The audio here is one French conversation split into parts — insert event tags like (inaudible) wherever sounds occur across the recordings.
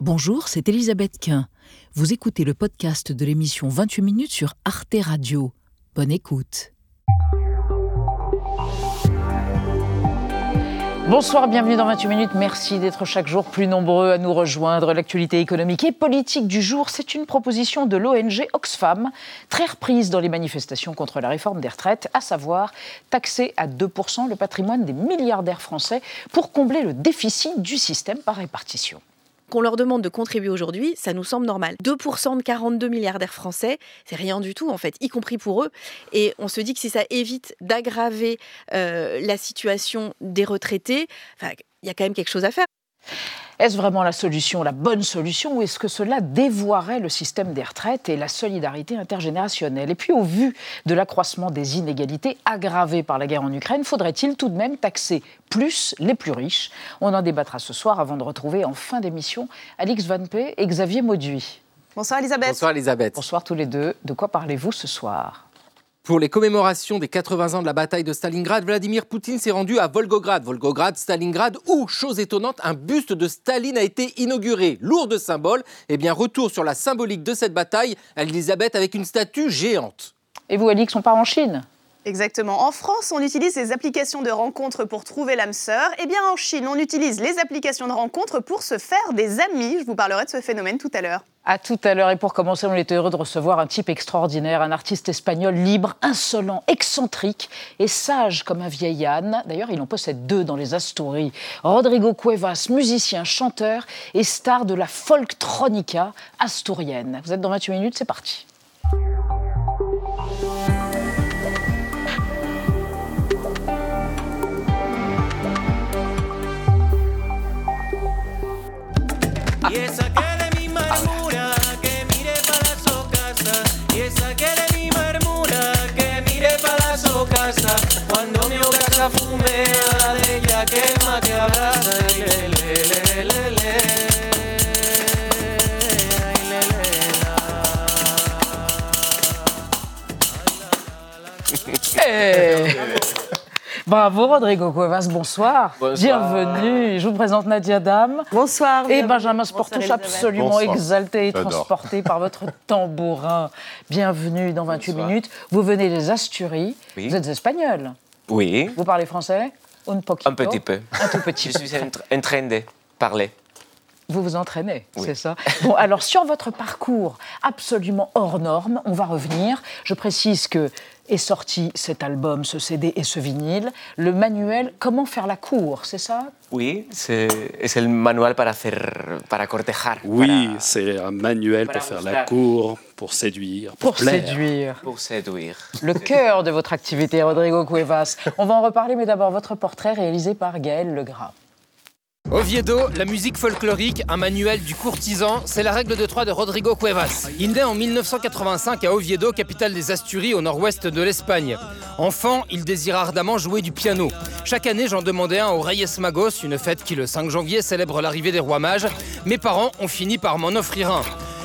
Bonjour, c'est Elisabeth Quint. Vous écoutez le podcast de l'émission 28 minutes sur Arte Radio. Bonne écoute. Bonsoir, bienvenue dans 28 minutes. Merci d'être chaque jour plus nombreux à nous rejoindre. L'actualité économique et politique du jour, c'est une proposition de l'ONG Oxfam, très reprise dans les manifestations contre la réforme des retraites, à savoir taxer à 2% le patrimoine des milliardaires français pour combler le déficit du système par répartition qu'on leur demande de contribuer aujourd'hui, ça nous semble normal. 2% de 42 milliardaires français, c'est rien du tout en fait, y compris pour eux. Et on se dit que si ça évite d'aggraver euh, la situation des retraités, il y a quand même quelque chose à faire. Est-ce vraiment la solution, la bonne solution, ou est-ce que cela dévoirait le système des retraites et la solidarité intergénérationnelle? Et puis, au vu de l'accroissement des inégalités aggravées par la guerre en Ukraine, faudrait-il tout de même taxer plus les plus riches? On en débattra ce soir avant de retrouver en fin d'émission Alix Van P et Xavier Mauduit. Bonsoir Elisabeth. Bonsoir Elisabeth. Bonsoir tous les deux. De quoi parlez-vous ce soir? Pour les commémorations des 80 ans de la bataille de Stalingrad, Vladimir Poutine s'est rendu à Volgograd. Volgograd, Stalingrad, où, chose étonnante, un buste de Staline a été inauguré. Lourd de symboles, eh bien retour sur la symbolique de cette bataille, Elisabeth avec une statue géante. Et vous, Alix, on part en Chine? Exactement. En France, on utilise les applications de rencontres pour trouver l'âme sœur. Eh bien, en Chine, on utilise les applications de rencontres pour se faire des amis. Je vous parlerai de ce phénomène tout à l'heure. À tout à l'heure. Et pour commencer, on est heureux de recevoir un type extraordinaire, un artiste espagnol libre, insolent, excentrique et sage comme un vieil âne. D'ailleurs, il en possède deux dans les Asturies. Rodrigo Cuevas, musicien, chanteur et star de la folktronica asturienne. Vous êtes dans 28 minutes, c'est parti. Cuando mi casa fumea, de ella quema, que abraza. Y le, le, le, le, le. Hey Bravo Rodrigo Cuevas, bonsoir. Bienvenue. Je vous présente Nadia Dame. Bonsoir. Et Benjamin Sportouche, absolument exalté et transporté par votre (laughs) tambourin. Bienvenue dans 28 minutes. Vous venez des Asturies. Vous êtes espagnol. Oui. Vous parlez français? Un Un petit peu. Un tout petit peu. Je suis en train de parler. Vous vous entraînez, c'est ça? Bon, alors sur votre parcours absolument hors norme, on va revenir. Je précise que est sorti cet album, ce CD et ce vinyle, le manuel Comment faire la cour, c'est ça? Oui, c'est le manuel para, hacer, para cortejar. Oui, c'est un manuel pour faire la cour, pour séduire, pour, pour séduire. Pour séduire. Le cœur de votre activité, Rodrigo Cuevas. On va en reparler, mais d'abord votre portrait réalisé par Gaël Legras. Oviedo, la musique folklorique, un manuel du courtisan, c'est la règle de trois de Rodrigo Cuevas. Il naît en 1985 à Oviedo, capitale des Asturies au nord-ouest de l'Espagne. Enfant, il désire ardemment jouer du piano. Chaque année, j'en demandais un au Reyes Magos, une fête qui le 5 janvier célèbre l'arrivée des rois mages. Mes parents ont fini par m'en offrir un.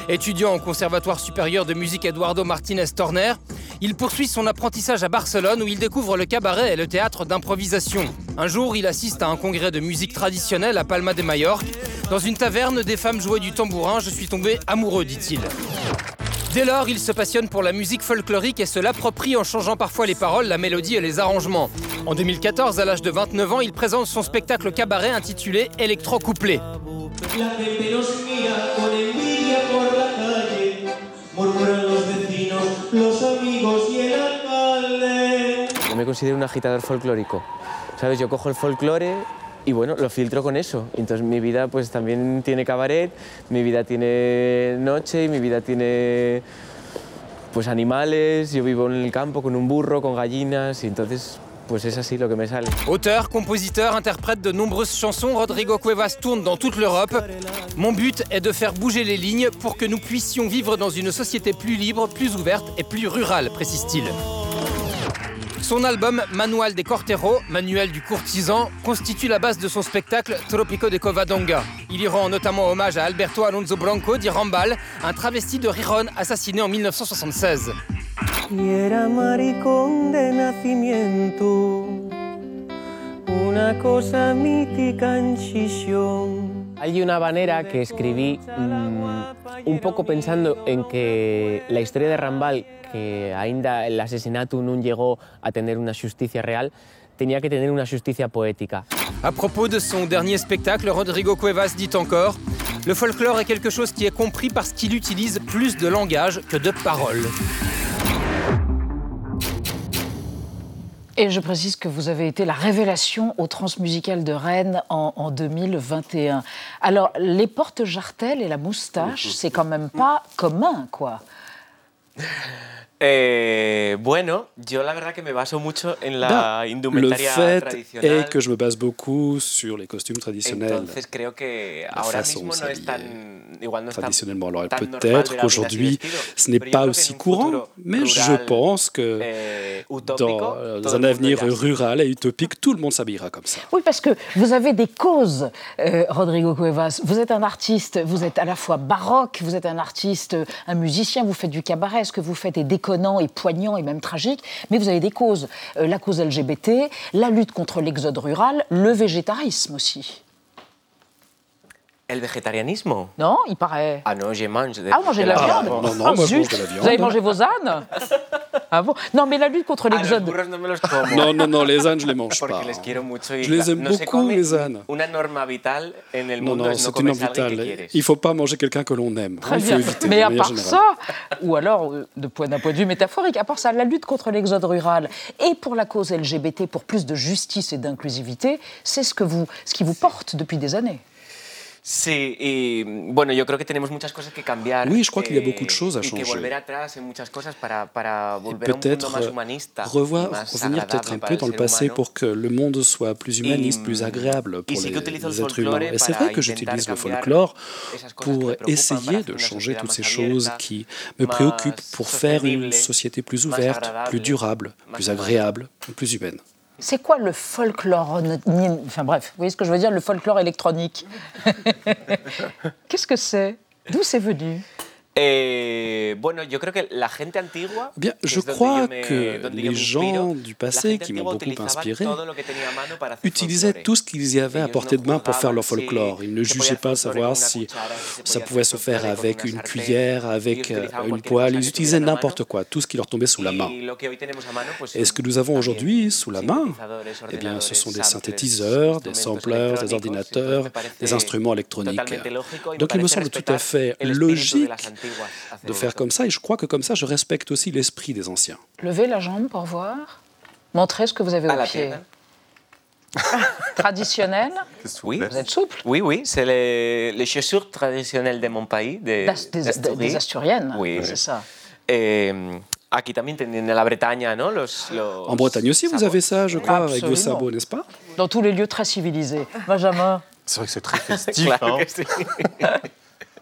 Étudiant au Conservatoire supérieur de musique Eduardo Martinez Torner, il poursuit son apprentissage à Barcelone où il découvre le cabaret et le théâtre d'improvisation. Un jour, il assiste à un congrès de musique traditionnelle à Palma de Majorque. Dans une taverne, des femmes jouaient du tambourin, je suis tombé amoureux, dit-il. Dès lors, il se passionne pour la musique folklorique et se l'approprie en changeant parfois les paroles, la mélodie et les arrangements. En 2014, à l'âge de 29 ans, il présente son spectacle cabaret intitulé Electro Couplé. Yo me considero un agitador folclórico. ¿Sabes? Yo cojo el folclore y bueno, lo filtro con eso. Entonces mi vida pues también tiene cabaret, mi vida tiene noche y mi vida tiene pues animales, yo vivo en el campo con un burro, con gallinas y entonces Auteur, compositeur, interprète de nombreuses chansons, Rodrigo Cuevas tourne dans toute l'Europe. Mon but est de faire bouger les lignes pour que nous puissions vivre dans une société plus libre, plus ouverte et plus rurale, précise-t-il. Son album Manual des Corteros, Manuel du courtisan, constitue la base de son spectacle Tropico de Covadonga. Il y rend notamment hommage à Alberto Alonso Blanco di Rambal, un travesti de Riron assassiné en 1976. Hay una habanera que escribí mm, un poco pensando en que la historia de Rambal, que ainda el asesinato no llegó a tener una justicia real, tenía que tener una justicia poética. À propos de son dernier spectacle, Rodrigo Cuevas dit encore Le folklore est quelque chose qui est compris parce qu'il utilise plus de langage que de paroles. Et je précise que vous avez été la révélation au Transmusical de Rennes en, en 2021. Alors, les portes jartelles et la moustache, c'est quand même pas commun, quoi. Eh, bueno, yo la verdad que me baso mucho en la le fait tradicional. est que je me base beaucoup sur les costumes traditionnels. Entonces creo que la ahora façon mismo no es s'habiller tan igual no es tan- traditionnellement. Alors peut-être qu'aujourd'hui, ce n'est pas aussi courant, mais je rural, pense que eh, utópico, dans, un avenir rural et utopique, tout le monde s'habillera comme ça. Oui, parce que vous avez des causes, euh, Rodrigo Cuevas. Vous êtes un artiste, vous êtes à la fois baroque, vous êtes un artiste, un musicien, vous faites du cabaret. Ce que vous faites est déconnant et poignant et même tragique, mais vous avez des causes. Euh, la cause LGBT, la lutte contre l'exode rural, le végétarisme aussi. El vegetarianismo? Non, il paraît. Ah non, je mange de, Ah, vous mangez de la la viande? non, non, Ah, moi, je zut. mange de la viande. Vous avez mangé vos ânes? (laughs) Ah bon? Non, mais la lutte contre Ah, l'exode. como. Non, non, non, les ânes, je les mange pas. y Je les aime beaucoup, les ânes. Non, non, es no c'est une norme vitale. Il ne faut pas manger quelqu'un que l'on aime. Très Il faut bien. éviter. Mais à part ça, ou alors euh, de point- d'un point de vue métaphorique, à part ça, la lutte contre l'exode rural et pour la cause LGBT, pour plus de justice et d'inclusivité, c'est ce, que vous, ce qui vous porte depuis des années. Sí, y bueno, yo creo que tenemos muchas cosas que cambiar. Oui, je crois qu'il y a eh, beaucoup de choses à que changer. volver atrás en muchas cosas para, para Et volver a un mundo peut-être más humanista. revoir, y más revenir peut-être un peu dans le passé humano. pour que le monde soit plus humaniste, Y- plus agréable pour les, que les êtres humains. Et c'est vrai que j'utilise le folklore que pour essayer de changer toutes ces choses qui me préoccupent pour faire une société plus ouverte, plus durable, plus agréable, plus humaine. C'est quoi le folklore Enfin bref, vous voyez ce que je veux dire, le folklore électronique? (laughs) Qu'est-ce que c'est? D'où c'est venu? Eh, bueno, yo creo que la gente antigua. Eh Bien, je crois me- que les gens du passé qui m'ont beaucoup inspiré utilisaient tout ce qu'ils y avaient à portée de main pour faire leur folklore. Ils ne jugeaient pas savoir si ça pouvait se faire avec une cuillère, avec euh, une poêle. Ils utilisaient n'importe quoi, tout ce qui leur tombait sous la main. Et ce que nous avons aujourd'hui sous la main, eh bien, ce sont des synthétiseurs, des samplers, des ordinateurs, des instruments électroniques. Donc il me semble tout à fait logique de faire comme ça, et je crois que comme ça, je respecte aussi l'esprit des anciens. Levez la jambe pour voir. Montrez ce que vous avez À au pied. (laughs) Traditionnel Oui, Vous êtes souple? Oui, oui, c'est les, les chaussures traditionnelles de mon pays, des, des Asturiennes, Oui. c'est ça. Aquí también tienen en la Bretaña, ¿no? Los, los En Bretagne aussi, vous avez ça, je crois, avec vos sabots, n'est-ce pas? Dans tous les lieux très civilisés. Benjamin C'est vrai que c'est très festif. (laughs) Hein. (laughs)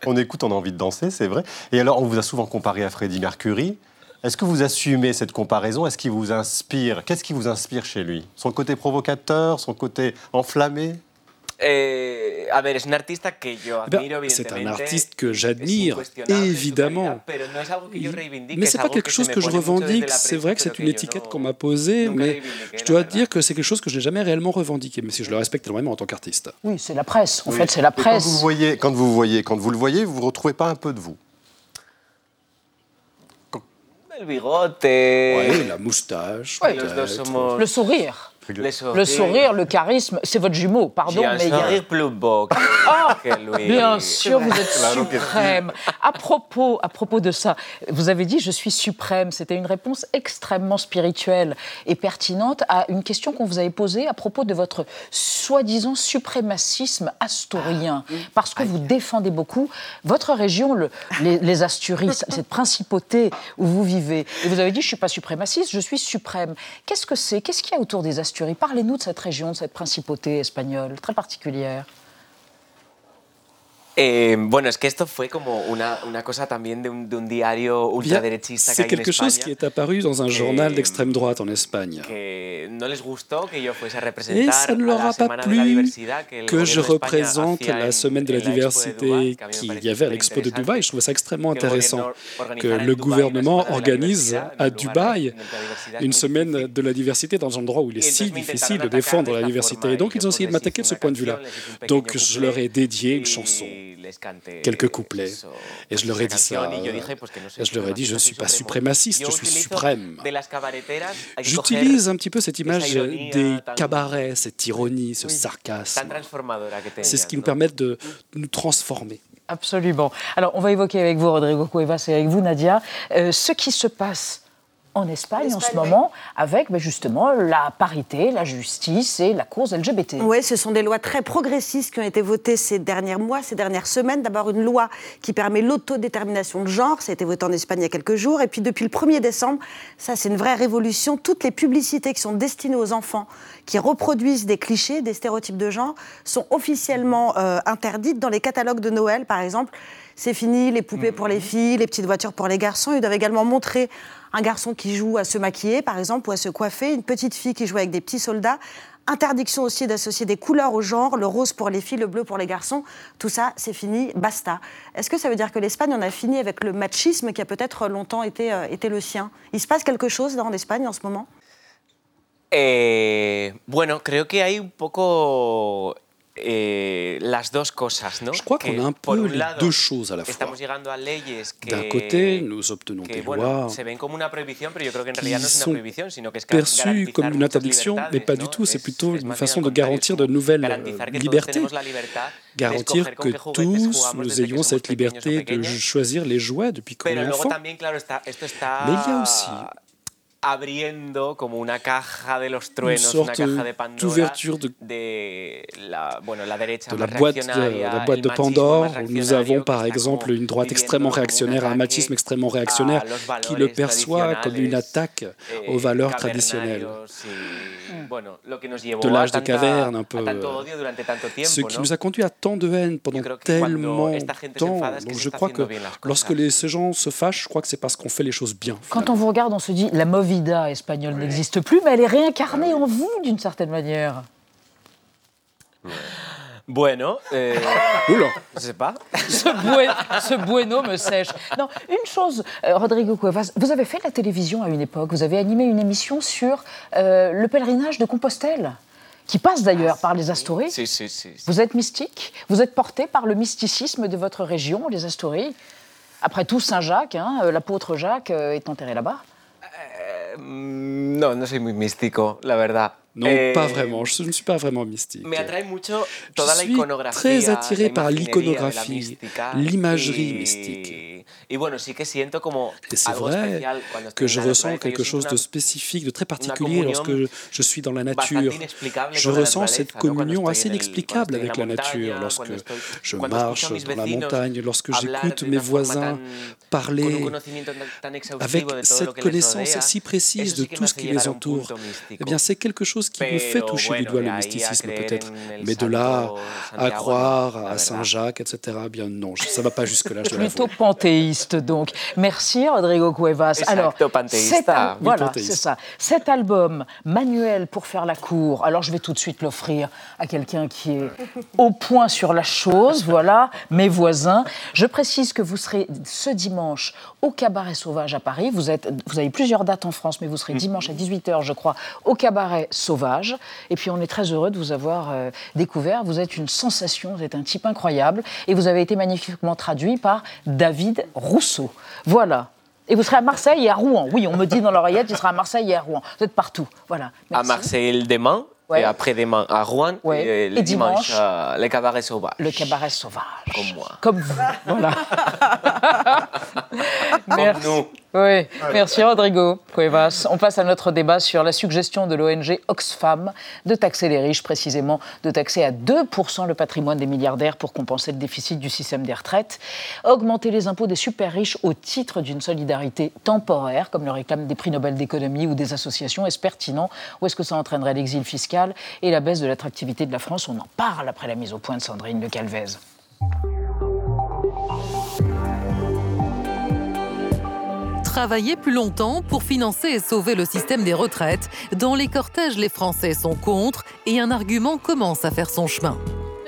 On écoute, on a envie de danser, c'est vrai. Et alors, on vous a souvent comparé à Freddie Mercury. Est-ce que vous assumez cette comparaison? Est-ce qu'il vous inspire? Qu'est-ce qui vous inspire chez lui? Son côté provocateur, son côté enflammé? Eh, a ver, es un artista que yo Eh c'est un artiste que j'admire, évidemment. Mais es c'est pas quelque que chose que je revendique. C'est vrai que c'est une étiquette qu'on m'a posée, mais je dois dire que c'est quelque chose que je n'ai jamais réellement revendiqué, mais si je le respecte énormément en tant qu'artiste. Oui, c'est la presse. En Oui. fait, c'est la Et Quand presse. vous, voyez, quand vous voyez, quand vous le voyez, vous ne retrouvez pas un peu de vous El bigote. Oui, la moustache, Ouais. Le sourire. Le sourire. Le sourire, le charisme, c'est votre jumeau, pardon, un mais il y a- sourire plus beau que, Ah, que lui. Bien sûr, vous êtes suprême. À propos, à propos de ça, vous avez dit je suis suprême. C'était une réponse extrêmement spirituelle et pertinente à une question qu'on vous avait posée à propos de votre soi-disant suprémacisme asturien, parce que vous défendez beaucoup votre région, le- les, les Asturies, cette principauté où vous vivez. Et vous avez dit je suis pas suprémaciste, je suis suprême. Qu'est-ce que c'est? Qu'est-ce qu'il y a autour des Asturies Parlez-nous de cette région, de cette principauté espagnole très particulière. Eh, bueno, es que esto fue como una, una cosa también de un, de un diario Bien, ultraderechista que C'est en quelque chose qui est apparu dans un journal d'extrême droite en Espagne. que no les gustó que yo fuese a Et ça ne leur a pas plu que que je représente la semaine de la diversité qu'il y avait à l'expo de. Dubaï. Je trouve ça extrêmement intéressant que le gouvernement organise à Dubaï une semaine de la diversité dans un endroit où il est si difficile de défendre la diversité. Et donc ils ont essayé de m'attaquer de ce point de vue-là. Donc je leur ai dédié une chanson, quelques couplets. Et je leur ai dit ça. je leur ai dit, je ne suis pas suprémaciste, je suis suprême. J'utilise un petit peu cette image ironía des cabarets, cette ironie, ce sarcasme. C'est ce qui nous ¿no? permet de nous transformer. Absolument. Alors, on va évoquer avec vous, Rodrigo Cuevas, et avec vous, Nadia, euh, ce qui se passe en Espagne en, ce moment, avec ben, justement la parité, la justice et la cause LGBT. Oui, ce sont des lois très progressistes qui ont été votées ces derniers mois, ces dernières semaines. D'abord, une loi qui permet l'autodétermination de genre. Ça a été voté en Espagne il y a quelques jours. Et puis, depuis le 1er décembre, ça, c'est une vraie révolution. Toutes les publicités qui sont destinées aux enfants, qui reproduisent des clichés, des stéréotypes de genre, sont officiellement euh, interdites dans les catalogues de Noël, par exemple. C'est fini, les poupées pour les filles, les petites voitures pour les garçons. Ils doivent également montrer un garçon qui joue à se maquiller, par exemple, ou à se coiffer, une petite fille qui joue avec des petits soldats. Interdiction aussi d'associer des couleurs au genre, le rose pour les filles, le bleu pour les garçons. Tout ça, c'est fini, basta. Est-ce que ça veut dire que l'Espagne en a fini avec le machisme qui a peut-être longtemps été, euh, été le sien? Il se passe quelque chose là, en Espagne en ce moment? Eh, bueno, creo que hay un poco eh, las dos cosas, ¿no? Je crois qu'on a un peu les lado, deux choses à la fois. D'un côté, nous obtenons que, des bueno, lois se ven como una prohibición, pero yo creo que en qui no sont prohibición, sino que es perçues comme une interdiction, mais pas du tout. C'est Es- plutôt une façon de garantir de nouvelles euh, libertés, garantir que tous nous ayons cette liberté de choisir les jouets depuis qu'on est enfant. Mais il y a aussi abriendo como una caja de los une truenos, una sorte caja de Pandora de, de la, bueno, la derecha de la más boîte, de, la boîte de Pandore, où nous avons par exemple une droite extrêmement réactionnaire, un machisme extrêmement a réactionnaire, qui le perçoit comme une attaque eh, aux valeurs traditionnelles. De l'âge a de tanta- caverne, un peu, euh, Ce qui ¿no? nous a conduit à tant de haine pendant tellement se temps. Donc je crois que lorsque les, ces gens se fâchent, je crois que c'est parce qu'on fait les choses bien. Quand on vous regarde, on se dit la movida espagnole n'existe plus, mais elle est réincarnée en vous d'une certaine manière. Bueno, eh, Oula. je sais pas. (laughs) Ce, bue- ce bueno me sèche. Non, une chose, euh, Rodrigo Cuevas, vous avez fait de la télévision à une époque, vous avez animé une émission sur euh, le pèlerinage de Compostelle, qui passe d'ailleurs par les Astories. Vous êtes mystique, vous êtes porté par le mysticisme de votre région, les Astories. Après tout, Saint-Jacques, hein, euh, l'apôtre Jacques euh, est enterré là-bas. Mm, No, no soy muy místico, la verdad. Non, Eh, pas vraiment. Je ne suis pas vraiment mystique. Me atrae mucho toda Je suis très attiré la par l'iconographie, l'imagerie mystique. Y bueno, sí que siento como Et c'est vrai que je ressens quelque chose de spécifique, de très particulier lorsque je suis dans la nature. Je ressens cette communion assez inexplicable avec la nature lorsque je marche dans la montagne, lorsque j'écoute mes voisins parler avec cette connaissance si précise de tout ce qui les entoure. Eh bien, c'est quelque chose qui me fait toucher du doigt le mysticisme peut-être. Mais de là à croire à. Saint-Jacques, etc., bien non, ça ne va pas jusque-là, (laughs) Plutôt panthéiste, donc. Merci, Rodrigo Cuevas. Panthéiste. cet voilà, panthéiste. c'est ça. Cet album, Manuel pour faire la cour, alors je vais tout de suite l'offrir à quelqu'un qui est au point sur la chose, voilà, mes voisins. Je précise que vous serez ce dimanche au Cabaret Sauvage à Paris. Vous, êtes, vous avez plusieurs dates en France, mais vous serez dimanche à 18h, je crois, au Cabaret Sauvage. Et puis on est très heureux de vous avoir euh, découvert. Vous êtes une sensation, vous êtes un type incroyable. Et vous avez été magnifiquement traduit par David Rousseau. Voilà. Et vous serez à Marseille et à Rouen. Oui, on me dit dans l'oreillette, il sera à Marseille et à Rouen. Vous êtes partout. Voilà. À. Marseille demain Ouais. et après-demain à Rouen Ouais. et le Et dimanche, dimanche à le cabaret sauvage. Le Cabaret Sauvage. Comme moi. Comme vous. Voilà. (laughs) Comme nous. Oui, merci Rodrigo Cuevas. On passe à notre débat sur la suggestion de l'ONG Oxfam de taxer les riches, précisément de taxer à 2% le patrimoine des milliardaires pour compenser le déficit du système des retraites. Augmenter les impôts des super riches au titre d'une solidarité temporaire, comme le réclament des prix Nobel d'économie ou des associations, est-ce pertinent ou est-ce que ça entraînerait l'exil fiscal et la baisse de l'attractivité de la France? On en parle après la mise au point de Sandrine de Calvez. Travailler plus longtemps pour financer et sauver le système des retraites. Dans les cortèges, les Français sont contre et un argument commence à faire son chemin.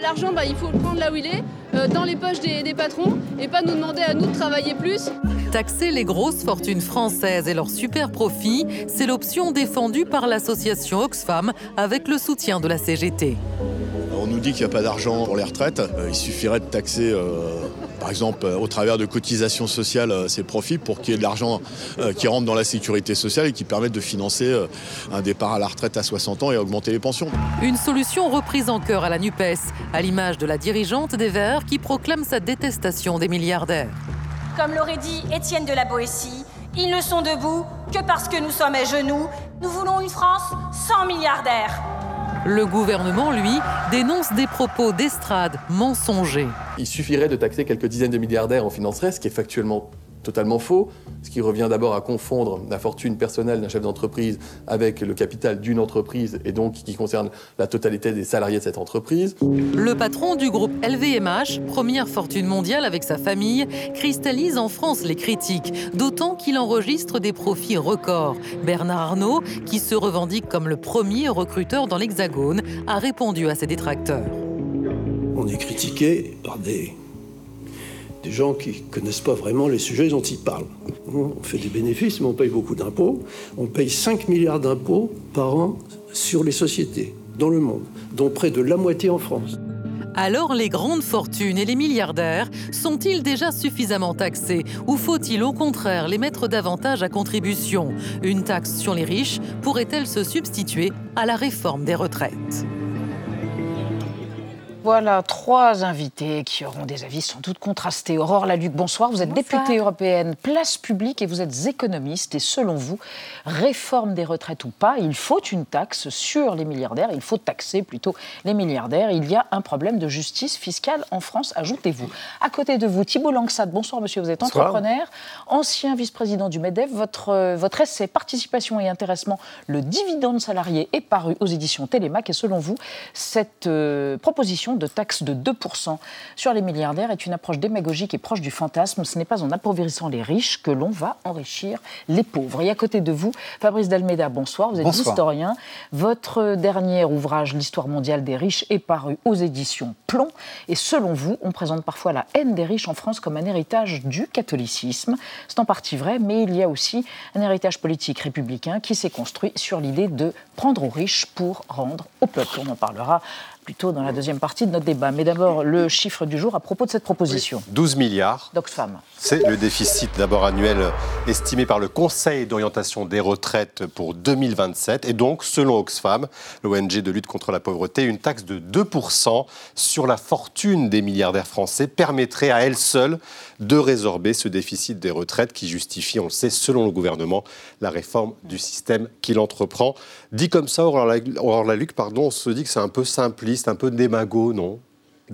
L'argent, bah, il faut le prendre là où il est, euh, dans les poches des, des patrons, et pas nous demander à nous de travailler plus. Taxer les grosses fortunes françaises et leurs super profits, c'est l'option défendue par l'association Oxfam avec le soutien de la CGT. On nous dit qu'il n'y a pas d'argent pour les retraites. Euh, il suffirait de taxer, euh, par exemple, euh, au travers de cotisations sociales, euh, ces profits pour qu'il y ait de l'argent euh, qui rentre dans la sécurité sociale et qui permette de financer un départ à la retraite à 60 ans et augmenter les pensions. Une solution reprise en cœur à la NUPES, à l'image de la dirigeante des Verts qui proclame sa détestation des milliardaires. Comme l'aurait dit Étienne de la Boétie, ils ne sont debout que parce que nous sommes à genoux. Nous voulons une France sans milliardaires. Le gouvernement, lui, dénonce des propos d'estrade mensongers. Il suffirait de taxer quelques dizaines de milliardaires, on financerait, ce qui est factuellement totalement faux, ce qui revient d'abord à confondre la fortune personnelle d'un chef d'entreprise avec le capital d'une entreprise et donc qui concerne la totalité des salariés de cette entreprise. Le patron du groupe LVMH, première fortune mondiale avec sa famille, cristallise en France les critiques, d'autant qu'il enregistre des profits records. Bernard Arnault, qui se revendique comme le premier recruteur dans l'Hexagone, a répondu à ses détracteurs. On est critiqué par des, des gens qui connaissent pas vraiment les sujets dont ils parlent. On fait des bénéfices, mais on paye beaucoup d'impôts. On paye 5 milliards d'impôts par an sur les sociétés dans le monde, dont près de la moitié en France. Alors les grandes fortunes et les milliardaires sont-ils déjà suffisamment taxés ou faut-il au contraire les mettre davantage à contribution? Une taxe sur les riches pourrait-elle se substituer à la réforme des retraites? Voilà trois invités qui auront des avis sans doute contrastés. Aurore Laluc, bonsoir. Vous êtes députée européenne, place publique et vous êtes économiste. Et selon vous, réforme des retraites ou pas, il faut une taxe sur les milliardaires. Il faut taxer plutôt les milliardaires. Il y a un problème de justice fiscale en France, ajoutez-vous. À côté de vous, Thibault Langsat, bonsoir monsieur, vous êtes Bonsoir. entrepreneur, ancien vice-président du MEDEF. Votre, euh, votre essai Participation et intéressement, le dividende salarié est paru aux éditions Télémac. Et selon vous, cette euh, proposition de taxe de 2% sur les milliardaires est une approche démagogique et proche du fantasme. Ce n'est pas en appauvrissant les riches que l'on va enrichir les pauvres. Et à côté de vous, Fabrice Dalmeda, bonsoir. Vous êtes Bonsoir. historien. Votre dernier ouvrage, L'histoire mondiale des riches, est paru aux éditions Plomb. Et selon vous, on présente parfois la haine des riches en France comme un héritage du catholicisme. C'est en partie vrai, mais il y a aussi un héritage politique républicain qui s'est construit sur l'idée de prendre aux riches pour rendre au peuple. On en parlera plutôt dans la deuxième partie de notre débat. Mais d'abord, le chiffre du jour à propos de cette proposition. 12 milliards. d'Oxfam. C'est le déficit d'abord annuel estimé par le Conseil d'orientation des retraites pour 2027. Et donc, selon Oxfam, l'ONG de lutte contre la pauvreté, une taxe de 2% sur la fortune des milliardaires français permettrait à elle seule de résorber ce déficit des retraites qui justifie, on le sait, selon le gouvernement, la réforme du système qu'il entreprend. Dit comme ça, Aurore Laluc, pardon, on se dit que c'est un peu simpliste, un peu démago, non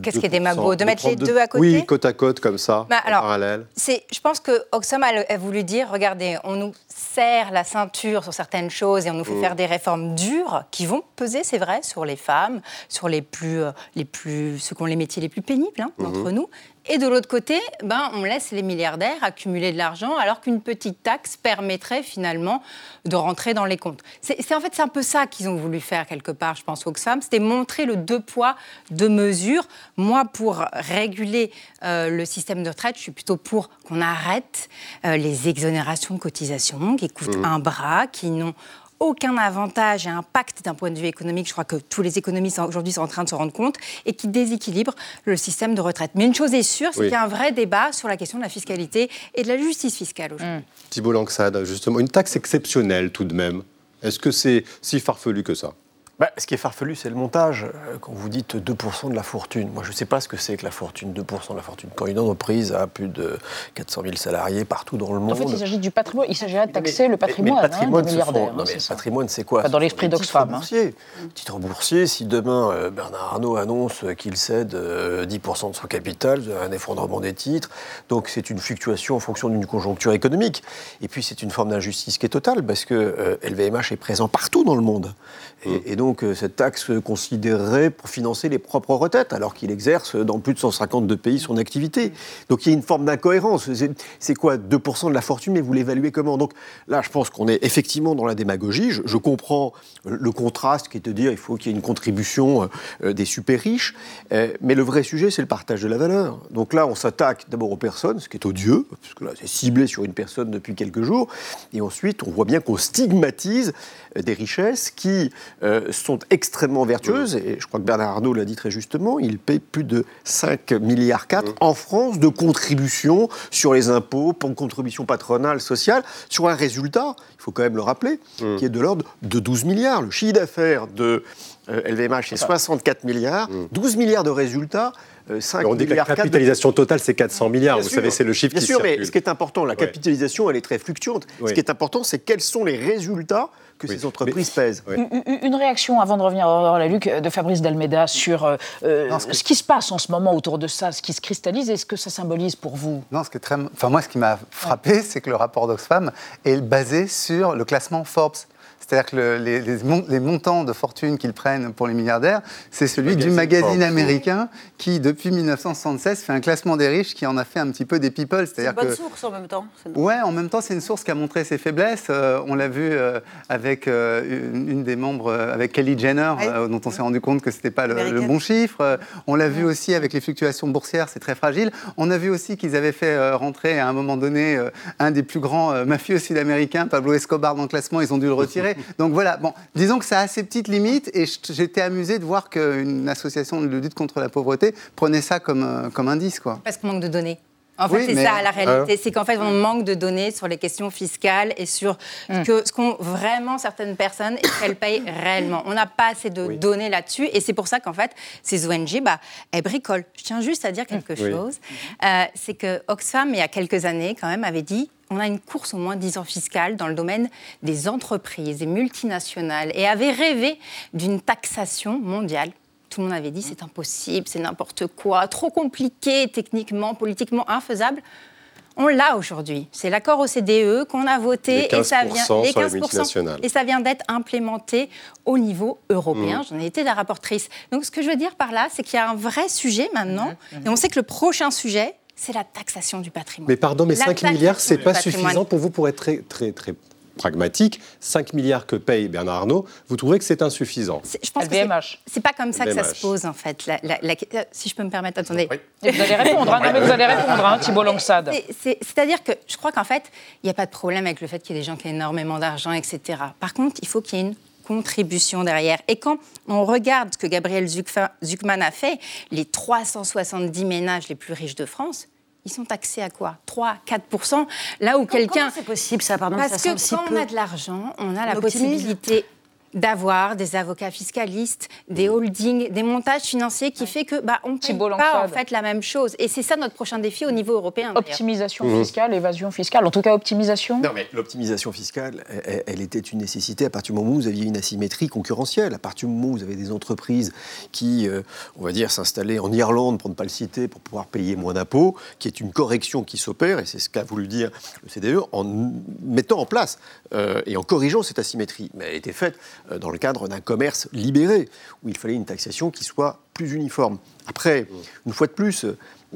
Qu'est-ce qui est 2%, démago De mettre les deux à côté Oui, côte à côte, comme ça, Bah, en alors, parallèle. C'est, je pense que Oxfam a, a voulu dire, regardez, on nous serre la ceinture sur certaines choses et on nous fait Mm. faire des réformes dures qui vont peser, c'est vrai, sur les femmes, sur les plus, euh, les plus, ceux qui ont les métiers les plus pénibles hein, d'entre Mhm. nous. Et de l'autre côté, ben, on laisse les milliardaires accumuler de l'argent alors qu'une petite taxe permettrait finalement de rentrer dans les comptes. C'est, en fait c'est un peu ça qu'ils ont voulu faire quelque part, je pense, Oxfam, c'était montrer le deux poids, deux mesures. Moi, pour réguler euh, le système de retraite, je suis plutôt pour qu'on arrête euh, les exonérations de cotisations qui coûtent Mhm. un bras, qui n'ont aucun avantage et impact d'un point de vue économique. Je crois que tous les économistes aujourd'hui sont en train de se rendre compte et qui déséquilibrent le système de retraite. Mais une chose est sûre, c'est Oui. qu'il y a un vrai débat sur la question de la fiscalité et de la justice fiscale aujourd'hui. Thibault Langsade, justement, une taxe exceptionnelle tout de même. Est-ce que c'est si farfelu que ça? Bah, ce qui est farfelu, c'est le montage. Euh, Quand vous dites 2% de la fortune, moi je ne sais pas ce que c'est que la fortune, 2% de la fortune. Quand une entreprise a plus de 400 000 salariés partout dans le monde. En fait, il s'agit du patrimoine. Il s'agirait de taxer le Mais patrimoine, le hein, patrimoine, sont- non, hein, mais le patrimoine, c'est quoi? Enfin, dans l'esprit d'Oxfam, hein. boursiers. Titre boursier, si demain euh, Bernard Arnault annonce qu'il cède euh, 10% de son capital, un effondrement des titres. Donc c'est une fluctuation en fonction d'une conjoncture économique. Et puis c'est une forme d'injustice qui est totale parce que euh, LVMH est présent partout dans le monde. Et, et donc donc cette taxe considérée pour financer les propres retraites, alors qu'il exerce dans plus de 152 pays son activité. Donc il y a une forme d'incohérence. C'est- quoi 2% de la fortune, mais vous l'évaluez comment? Donc là, je pense qu'on est effectivement dans la démagogie. Je, comprends le contraste qui est de dire il faut qu'il y ait une contribution euh, des super riches, Euh, mais le vrai sujet, c'est le partage de la valeur. Donc là, on s'attaque d'abord aux personnes, ce qui est odieux, parce que là, c'est ciblé sur une personne depuis quelques jours, et ensuite, on voit bien qu'on stigmatise des richesses qui euh, sont extrêmement vertueuses, et je crois que Bernard Arnault l'a dit très justement, il paye plus de 5 milliards 4 en France de contributions sur les impôts, pour contributions patronales, sociales, sur un résultat, il faut quand même le rappeler, qui est de l'ordre de 12 milliards. Le chiffre d'affaires de euh, LVMH est 64 milliards, 12 milliards de résultats. euh, 5 On dit que la milliards 4 de- capitalisation totale, c'est 400 milliards. Bien Vous sûr. savez, c'est le chiffre Bien qui sûr, mais ce qui est important, la Ouais. capitalisation, elle est très fluctuante. Ce qui est important, c'est quels sont les résultats que ces entreprises pèsent. Une- Une une réaction avant de revenir à la Luc de Fabrice Dalméda sur euh, euh, ce qui se passe en ce moment autour de ça, ce qui se cristallise et ce que ça symbolise pour vous? Non, ce qui est très... enfin, moi, ce qui m'a frappé, c'est que le rapport d'Oxfam est basé sur le classement Forbes. C'est-à-dire que le- les, les mon- les montants de fortune qu'ils prennent pour les milliardaires, c'est celui du magazine américain qui, depuis 1976, fait un classement des riches qui en a fait un petit peu des people. C'est C'est-à-dire une bonne que source en même temps. Ouais, en même temps, c'est une source qui a montré ses faiblesses. Euh, on l'a vu euh, avec euh, une, une des membres, euh, avec Kelly Jenner, euh, dont on s'est rendu compte que c'était pas le, le bon chiffre. Euh, on l'a vu aussi avec les fluctuations boursières, c'est très fragile. On a vu aussi qu'ils avaient fait euh, rentrer à un moment donné euh, un des plus grands euh, mafieux sud-américains, Pablo Escobar, dans le classement. Ils ont dû le retirer. Donc voilà, bon, disons que ça a ses petites limites. Et j'étais amusé de voir qu'une association de lutte contre la pauvreté prenait ça comme, euh, comme indice, quoi. Parce qu'on manque de données. En fait, Oui, c'est mais- ça la réalité. Euh. C'est qu'en fait, on manque de données sur les questions fiscales et sur ce que ce qu'ont vraiment certaines personnes et ce qu'elles payent réellement. On n'a pas assez de données là-dessus. Et c'est pour ça qu'en fait, ces ONG, bah, elles bricolent. Je tiens juste à dire quelque chose. Euh, c'est que Oxfam, il y a quelques années, quand même, avait dit on a une course au moins 10 ans fiscale dans le domaine des entreprises, des multinationales, et avait rêvé d'une taxation mondiale. Tout le monde avait dit c'est impossible, c'est n'importe quoi, trop compliqué techniquement, politiquement infaisable. On l'a aujourd'hui. C'est l'accord OCDE qu'on a voté Les et ça vient 15% sur les multinationales. et ça vient d'être implémenté au niveau européen. Mhm. J'en ai été la rapportrice. Donc ce que je veux dire par là, c'est qu'il y a un vrai sujet maintenant, Mhm. et on sait que le prochain sujet, c'est la taxation du patrimoine. Mais pardon, mais La 5 milliards, c'est pas patrimoine. suffisant pour vous pour être très, très, très pragmatique. 5 milliards que paye Bernard Arnault, vous trouvez que c'est insuffisant Je pense que c'est- pas comme ça que ça se pose en fait. La- la- la- si je peux me permettre, attendez. Vous allez répondre, hein, vous allez répondre, hein, Thibault c'est- C'est-à-dire que je crois qu'en fait, il n'y a pas de problème avec le fait qu'il y ait des gens qui aient énormément d'argent, etc. Par contre, il faut qu'il y ait une contribution derrière. Et quand on regarde ce que Gabriel Zuckman a fait, les 370 ménages les plus riches de France, ils sont taxés à quoi? 3, 4% Là où quelqu'un. c'est possible ça, pardon Parce ça que si quand peu. on a de l'argent, on a la possibilité d'avoir des avocats fiscalistes, des holdings, des montages financiers qui fait que bah on ne paye pas en Langsade. fait la même chose. Et c'est ça notre prochain défi au niveau européen. Optimisation Mhm. fiscale, évasion fiscale, en tout cas optimisation. Non, mais l'optimisation fiscale, elle, elle était une nécessité à partir du moment où vous aviez une asymétrie concurrentielle. À partir du moment où vous avez des entreprises qui, euh, on va dire, s'installaient en Irlande, pour ne pas le citer, pour pouvoir payer moins d'impôts, qui est une correction qui s'opère, et c'est ce qu'a voulu dire le CDE, en mettant en place euh, et en corrigeant cette asymétrie. Mais elle était faite dans le cadre d'un commerce libéré, où il fallait une taxation qui soit plus uniforme. Après, une fois de plus,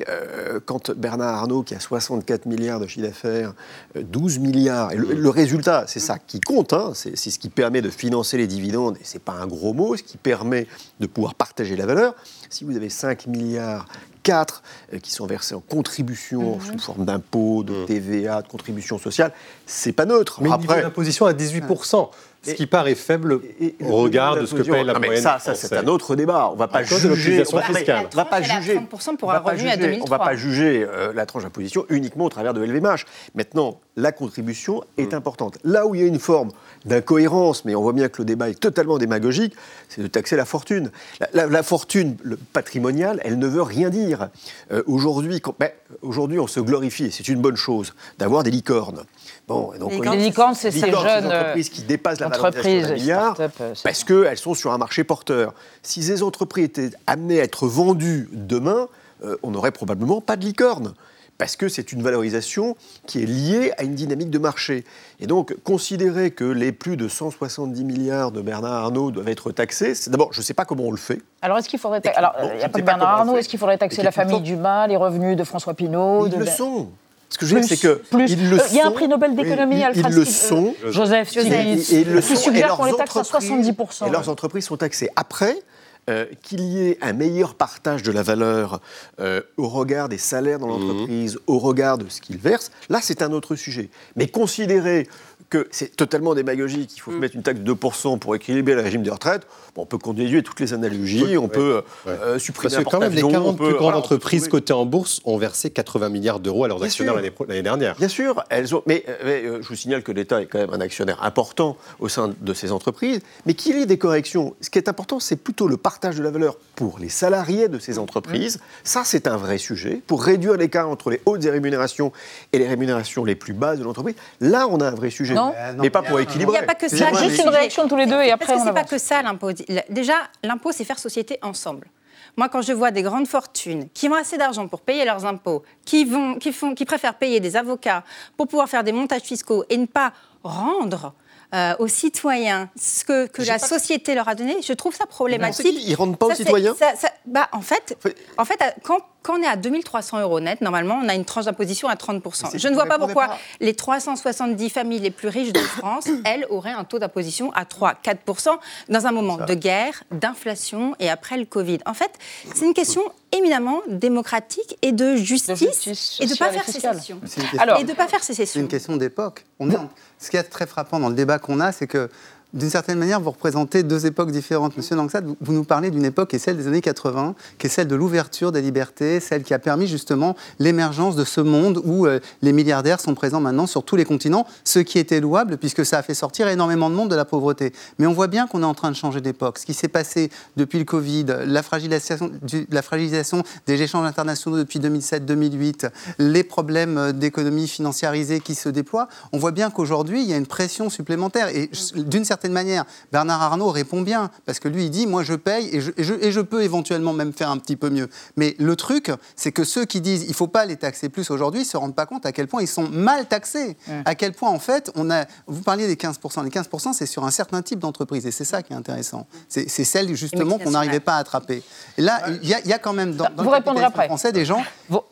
euh, quand Bernard Arnault, qui a 64 milliards de chiffre d'affaires, euh, 12 milliards, et le, le résultat, c'est ça qui compte, hein, c'est ce qui permet de financer les dividendes, et c'est pas un gros mot, ce qui permet de pouvoir partager la valeur. Si vous avez 5 milliards 4 qui sont versés en contribution sous forme d'impôts, de TVA, de contribution sociale, c'est pas neutre. Mais Après, niveau d'imposition à 18%, ce qui paraît faible au regard de ce que paye la mais moyenne ça, ça c'est un autre débat. On va pas À cause de juger. l'optimisation on va- fiscale. On va pas juger. 30% pour on va un pas revenu à juger- 2003. On va pas juger euh, la tranche d'imposition uniquement au travers de LVMH. Maintenant, la contribution est importante. Là où il y a une forme d'incohérence, mais on voit bien que le débat est totalement démagogique, c'est de taxer la fortune. La, la- la fortune le patrimoniale, elle ne veut rien dire. Euh, aujourd'hui, ben, aujourd'hui, on se glorifie, et c'est une bonne chose, d'avoir des licornes. Bon, et donc, Les on- licornes, Les licornes, c'est ces licornes, jeunes, entreprises qui dépassent la valorisation d'un milliard, euh, parce qu'elles sont sur un marché porteur. Si ces entreprises étaient amenées à être vendues demain, euh, on n'aurait probablement pas de licorne. Parce que c'est une valorisation qui est liée à une dynamique de marché. Et donc, considérer que les plus de 170 milliards de Bernard Arnault doivent être taxés, d'abord, je ne sais pas comment on le fait. Alors, est-ce qu'il faudrait. ta- Alors, il n'y a pas que Bernard Arnault, est-ce qu'il faudrait taxer la famille Dumas, les revenus de François Pinault Ils le sont. Ce que je veux dire, c'est que plus. ils le Euh, Il y a un prix Nobel d'économie, Oui, ils- Alfred Ils le sont. euh, Joseph Stiglitz, Et- et le qui suggère qu'on les taxe à entreprises- 70%. Et leurs entreprises sont taxées. Après, euh, qu'il y ait un meilleur partage de la valeur euh, au regard des salaires dans l'entreprise, au regard de ce qu'ils versent, là, c'est un autre sujet. Mais considérer que c'est totalement démagogique, qu'il faut mettre une taxe de 2% pour équilibrer le régime des retraites, bon, on peut continuer toutes les analogies, on peut euh, supprimer Parce que quand même, les porte-avions, 40 on peut- plus grandes voilà, peut entreprises cotées en bourse ont versé 80 milliards d'euros à leurs Bien actionnaires sûr. l'année dernière. Bien sûr, elles ont. Mais, euh, mais, euh, je vous signale que l'État est quand même un actionnaire important au sein de ces entreprises, mais qu'il y ait des corrections. Ce qui est important, c'est plutôt le partage de la valeur pour les salariés de ces entreprises. Ça, c'est un vrai sujet pour réduire l'écart entre les hautes rémunérations et les rémunérations les plus basses de l'entreprise. Là, on a un vrai sujet, Non. Mais pas pour Il équilibrer. n'y a pas que ça. Juste une réaction tous les deux et après Parce que on c'est pas que ça l'impôt. Déjà, l'impôt, c'est faire société ensemble. Moi, quand je vois des grandes fortunes qui ont assez d'argent pour payer leurs impôts, qui, vont, qui, font, qui préfèrent payer des avocats pour pouvoir faire des montages fiscaux et ne pas rendre euh, aux citoyens ce que, que la société leur a donné, je trouve ça problématique. Ils ne rendent pas aux Ça, citoyens ça- ça- bah, en fait, en fait quand, quand on est à 2300 euros net, normalement, on a une tranche d'imposition à 30%. c'est Je ne vois pas pourquoi pas. les 370 familles les plus riches de France, (coughs) elles, auraient un taux d'imposition à 3-4% dans un moment de guerre, d'inflation et après le Covid. En fait, c'est une question éminemment démocratique et de justice, justice et de ne pas faire sécession. C'est une question- Alors- et de pas faire C'est sécession. une question d'époque. Est Ce qui est très frappant dans le débat qu'on a, c'est que d'une certaine manière, vous représentez deux époques différentes. Monsieur Langsat, vous, nous parlez d'une époque qui est celle des années 80, qui est celle de l'ouverture des libertés, celle qui a permis justement l'émergence de ce monde où euh, les milliardaires sont présents maintenant sur tous les continents, ce qui était louable puisque ça a fait sortir énormément de monde de la pauvreté. Mais on voit bien qu'on est en train de changer d'époque. Ce qui s'est passé depuis le Covid, la fragilisation, la fragilisation des échanges internationaux depuis 2007-2008, les problèmes euh, d'économie financiarisée qui se déploient, on voit bien qu'aujourd'hui, il y a une pression supplémentaire. Et d'une certaine manière, Bernard Arnault répond bien, parce que lui, il dit, moi, je paye et je, et je- et je peux éventuellement même faire un petit peu mieux. Mais le truc, c'est que ceux qui disent, il ne faut pas les taxer plus aujourd'hui, ne se rendent pas compte à quel point ils sont mal taxés. À quel point, en fait, on a... Vous parliez des 15%. Les 15%, c'est sur un certain type d'entreprise. Et c'est ça qui est intéressant. C'est c'est celle, justement, qu'on n'arrivait pas à attraper. Et là, il y, a- il y a quand même dans, dans Vous le répondrez après. français des gens,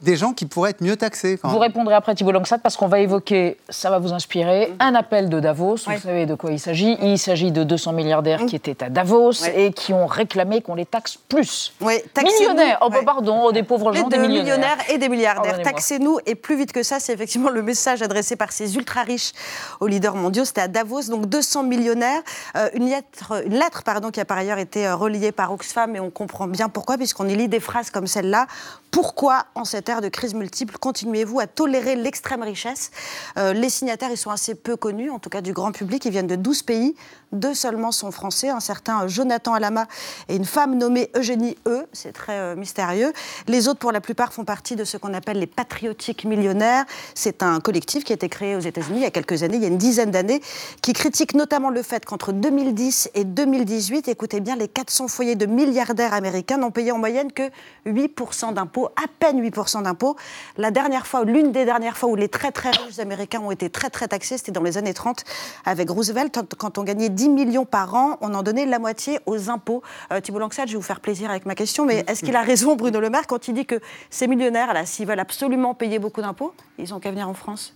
des gens qui pourraient être mieux taxés. quand Vous même. répondrez après Thibault Langsat parce qu'on va évoquer, ça va vous inspirer, un appel de Davos. Vous savez de quoi il s'agit Il s'agit de 200 milliardaires qui étaient à Davos et qui ont réclamé qu'on les taxe plus. taxez-nous. millionnaires, oh, bah, Ouais. pardon, oh, des pauvres gens, des de millionnaires. millionnaires et des milliardaires. Taxez-nous et plus vite que ça, c'est effectivement le message adressé par ces ultra riches aux leaders mondiaux. C'était à Davos, donc 200 millionnaires. Euh, une lettre, une lettre pardon, qui a par ailleurs été euh, reliée par Oxfam et on comprend bien pourquoi, puisqu'on y lit des phrases comme celle-là. Pourquoi, en cette ère de crise multiple, continuez-vous à tolérer l'extrême richesse? Euh, Les signataires, ils sont assez peu connus, en tout cas du grand public. Ils viennent de 12 pays. Deux seulement sont français, un certain Jonathan Alama et une femme nommée Eugénie E. C'est très euh, mystérieux. Les autres, pour la plupart, font partie de ce qu'on appelle les patriotiques millionnaires. C'est un collectif qui a été créé aux États-Unis il y a quelques années, il y a une dizaine d'années, qui critique notamment le fait qu'entre 2010 et 2018, écoutez bien, les 400 foyers de milliardaires américains n'ont payé en moyenne que 8% d'impôts, à peine 8% d'impôts. La dernière fois, l'une des dernières fois où les très très riches américains ont été très très taxés, c'était dans les années 30 avec Roosevelt. Quand- Quand on gagnait 10 millions par an, on en donnait la moitié aux impôts. Euh, Thibault Langsat, je vais vous faire plaisir avec ma question, mais est-ce qu'il a raison, Bruno Le Maire, quand il dit que ces millionnaires, là, s'ils veulent absolument payer beaucoup d'impôts, ils ont qu'à venir en France?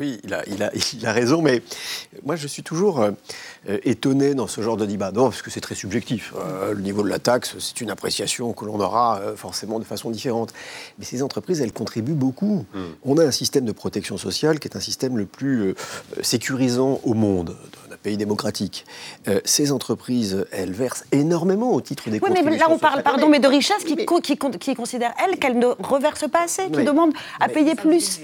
Oui, il a, il, a, il a raison, mais moi je suis toujours euh, étonné dans ce genre de débat. Non, parce que c'est très subjectif. Euh, le niveau de la taxe, c'est une appréciation que l'on aura euh, forcément de façon différente. Mais ces entreprises, elles contribuent beaucoup. On a un système de protection sociale qui est un système le plus euh, sécurisant au monde, pays démocratique. Euh, ces entreprises, elles versent énormément au titre des Oui, mais contributions là, on parle, pardon, mais de richesse qui, co- qui, qui considèrent, elles, qu'elles ne reversent pas assez, qui Oui. demandent à payer plus.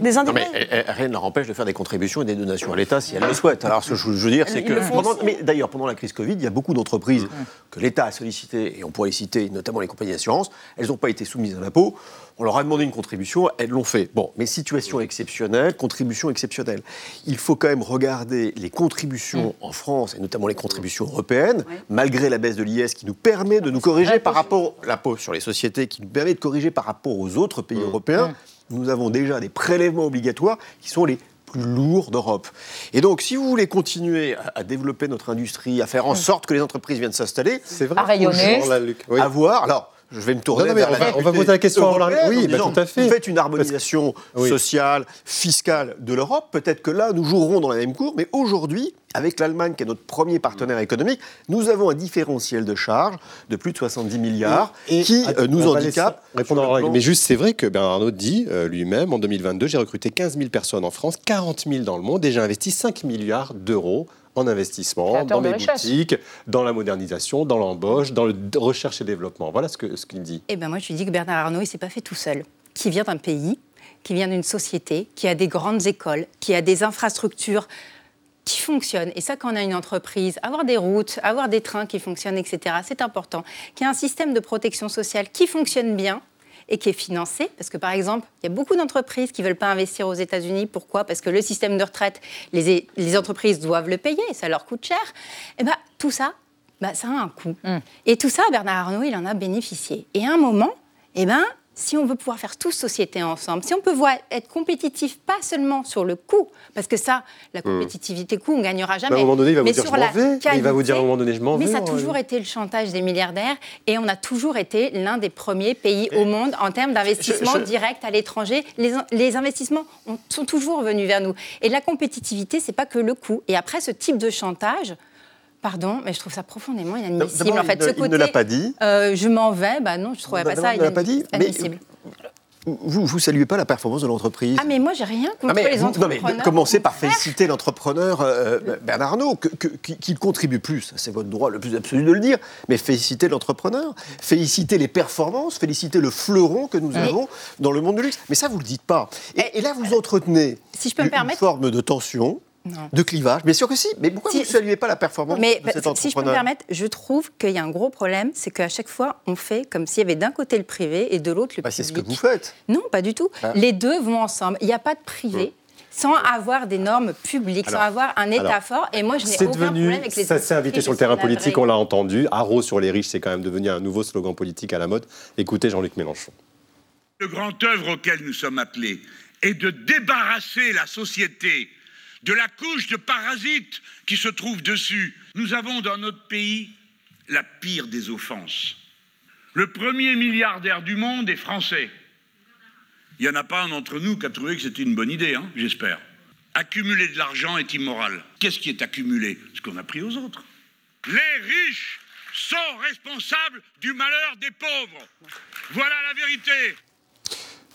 Des Non, individus. mais rien ne leur empêche de faire des contributions et des donations à l'État si elles le souhaitent. Alors, ce que je veux dire, c'est que. pendant- mais d'ailleurs, pendant la crise Covid, il y a beaucoup d'entreprises que l'État a sollicitées, et on pourrait les citer, notamment les compagnies d'assurance. Elles n'ont pas été soumises à l'impôt. On leur a demandé une contribution, elles l'ont fait. Bon, mais situation exceptionnelle, contribution exceptionnelle. Il faut quand même regarder les contributions contributions en France, et notamment les contributions européennes, malgré la baisse de l'IS qui nous permet de nous corriger par rapport à l'impôt sur les sociétés, qui nous permet de corriger par rapport aux autres pays européens, nous avons déjà des prélèvements obligatoires qui sont les plus lourds d'Europe. Et donc, si vous voulez continuer à, à développer notre industrie, à faire en sorte que les entreprises viennent s'installer, c'est vrai. À rayonner. Alors, je vais me tourner Non, vers on la va- on va poser la question européenne oui, bah, disant, tout à fait. Vous faites une harmonisation sociale, fiscale de l'Europe. Peut-être que là, nous jouerons dans la même cour. Mais aujourd'hui, avec l'Allemagne, qui est notre premier partenaire économique, nous avons un différentiel de charges de plus de 70 milliards qui euh, nous handicape. Mais juste, c'est vrai que Bernard Arnault dit euh, lui-même, en 2022, j'ai recruté 15 000 personnes en France, 40 000 dans le monde, et j'ai investi 5 milliards d'euros en investissement, Créateur dans richesse. boutiques, dans la modernisation, dans l'embauche, dans le recherche et développement. Voilà ce que ce qu'il dit. Eh ben moi, je lui dis que Bernard Arnault, il s'est pas fait tout seul. Qui vient d'un pays, qui vient d'une société, qui a des grandes écoles, qui a des infrastructures qui fonctionnent. Et ça, quand on a une entreprise, avoir des routes, avoir des trains qui fonctionnent, etc., c'est important. Qu'il y ait un système de protection sociale qui fonctionne bien et qui est financé. Parce que, par exemple, il y a beaucoup d'entreprises qui ne veulent pas investir aux États-Unis. Pourquoi? Parce que le système de retraite, les, les entreprises doivent le payer, ça leur coûte cher. Et ben tout ça, bah, ça a un coût. Et tout ça, Bernard Arnault, il en a bénéficié. Et à un moment, eh ben, si on veut pouvoir faire tous société ensemble, si on peut voir, être compétitif pas seulement sur le coût, parce que ça, la compétitivité coût, on gagnera jamais. Bah, à un moment donné, il va vous mais dire, sur je m'en la vais. Il va vous dire, à un qualité, moment donné, je m'en Mais vais, ça a toujours été le chantage des milliardaires et on a toujours été l'un des premiers pays au monde en termes d'investissement je- direct à l'étranger. Les, in- les investissements ont- sont toujours venus vers nous. Et la compétitivité, c'est pas que le coût. Et après, ce type de chantage, pardon, mais je trouve ça profondément inadmissible. En fait, il ne- ce il ne côté, l'a pas dit. euh, je m'en vais, bah non, je trouvais pas ça ne l'a pas dit, mais- inadmissible. Vous ne saluez pas la performance de l'entreprise Ah, mais moi, j'ai rien contre Ah, mais les vous- non, entrepreneurs. mais commencez par féliciter l'entrepreneur euh, Bernard Arnault, qu'il contribue plus, c'est votre droit le plus absolu de le dire, mais féliciter l'entrepreneur, féliciter les performances, féliciter le fleuron que nous avons dans le monde du luxe. Mais ça, vous ne le dites pas. Et, et là, vous entretenez Si je peux me une, permettre- forme de tension, Non. de clivage. Bien sûr que si, mais pourquoi Si- vous ne saluez pas la performance Mais de cet si je peux me permettre, je trouve qu'il y a un gros problème, c'est qu'à chaque fois, on fait comme s'il y avait d'un côté le privé et de l'autre le Bah, C'est ce public. que vous faites. Non, pas du tout. Ah. Les deux vont ensemble. Il n'y a pas de privé. Sans avoir des normes publiques, sans avoir un État alors, fort. Et moi, je n'ai C'est aucun devenu, problème avec les ça s'est invité sur le terrain politique, on l'a entendu. Haro sur les riches, c'est quand même devenu un nouveau slogan politique à la mode. Écoutez Jean-Luc Mélenchon. Le grand œuvre auquel nous sommes appelés est de débarrasser la société de la couche de parasites qui se trouve dessus. Nous avons dans notre pays la pire des offenses. Le premier milliardaire du monde est français. Il n'y en a pas un d'entre nous qui a trouvé que c'était une bonne idée, hein, j'espère. Accumuler de l'argent est immoral. Qu'est-ce qui est accumulé? Ce qu'on a pris aux autres. Les riches sont responsables du malheur des pauvres. Voilà la vérité.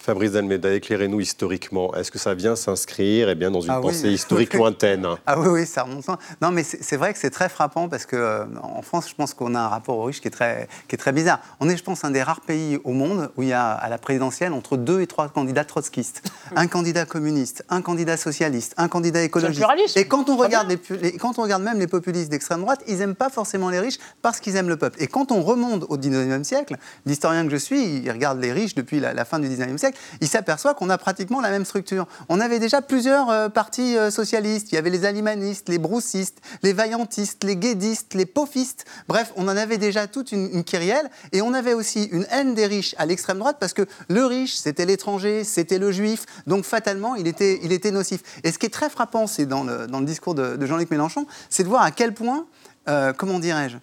Fabrice Dalmeda, éclairez-nous historiquement. Est-ce que ça vient s'inscrire eh bien, dans une Ah oui. pensée (laughs) historique lointaine? Ah oui, oui, ça remonte. Non, mais c'est c'est vrai que c'est très frappant parce que euh, en France, je pense qu'on a un rapport aux riches qui est très, qui est très bizarre. On est, je pense, un des rares pays au monde où il y a à la présidentielle entre deux et trois candidats trotskistes, (laughs) un candidat communiste, un candidat socialiste, un candidat écologiste. Et quand on regarde les, pu- les- quand on regarde même les populistes d'extrême droite, ils aiment pas forcément les riches parce qu'ils aiment le peuple. Et quand on remonte au 19e siècle, l'historien que je suis, il regarde les riches depuis la, la fin du 19e siècle, il s'aperçoit qu'on a pratiquement la même structure. On avait déjà plusieurs euh, partis euh, socialistes. Il y avait les alimanistes, les broussistes, les vaillantistes, les guédistes, les pofistes. Bref, on en avait déjà toute une, une kyrielle. Et on avait aussi une haine des riches à l'extrême droite parce que le riche, c'était l'étranger, c'était le juif. Donc fatalement, il était, il était nocif. Et ce qui est très frappant, c'est dans le, discours de, de Jean-Luc Mélenchon, c'est de voir à quel point, euh, comment dirais-je,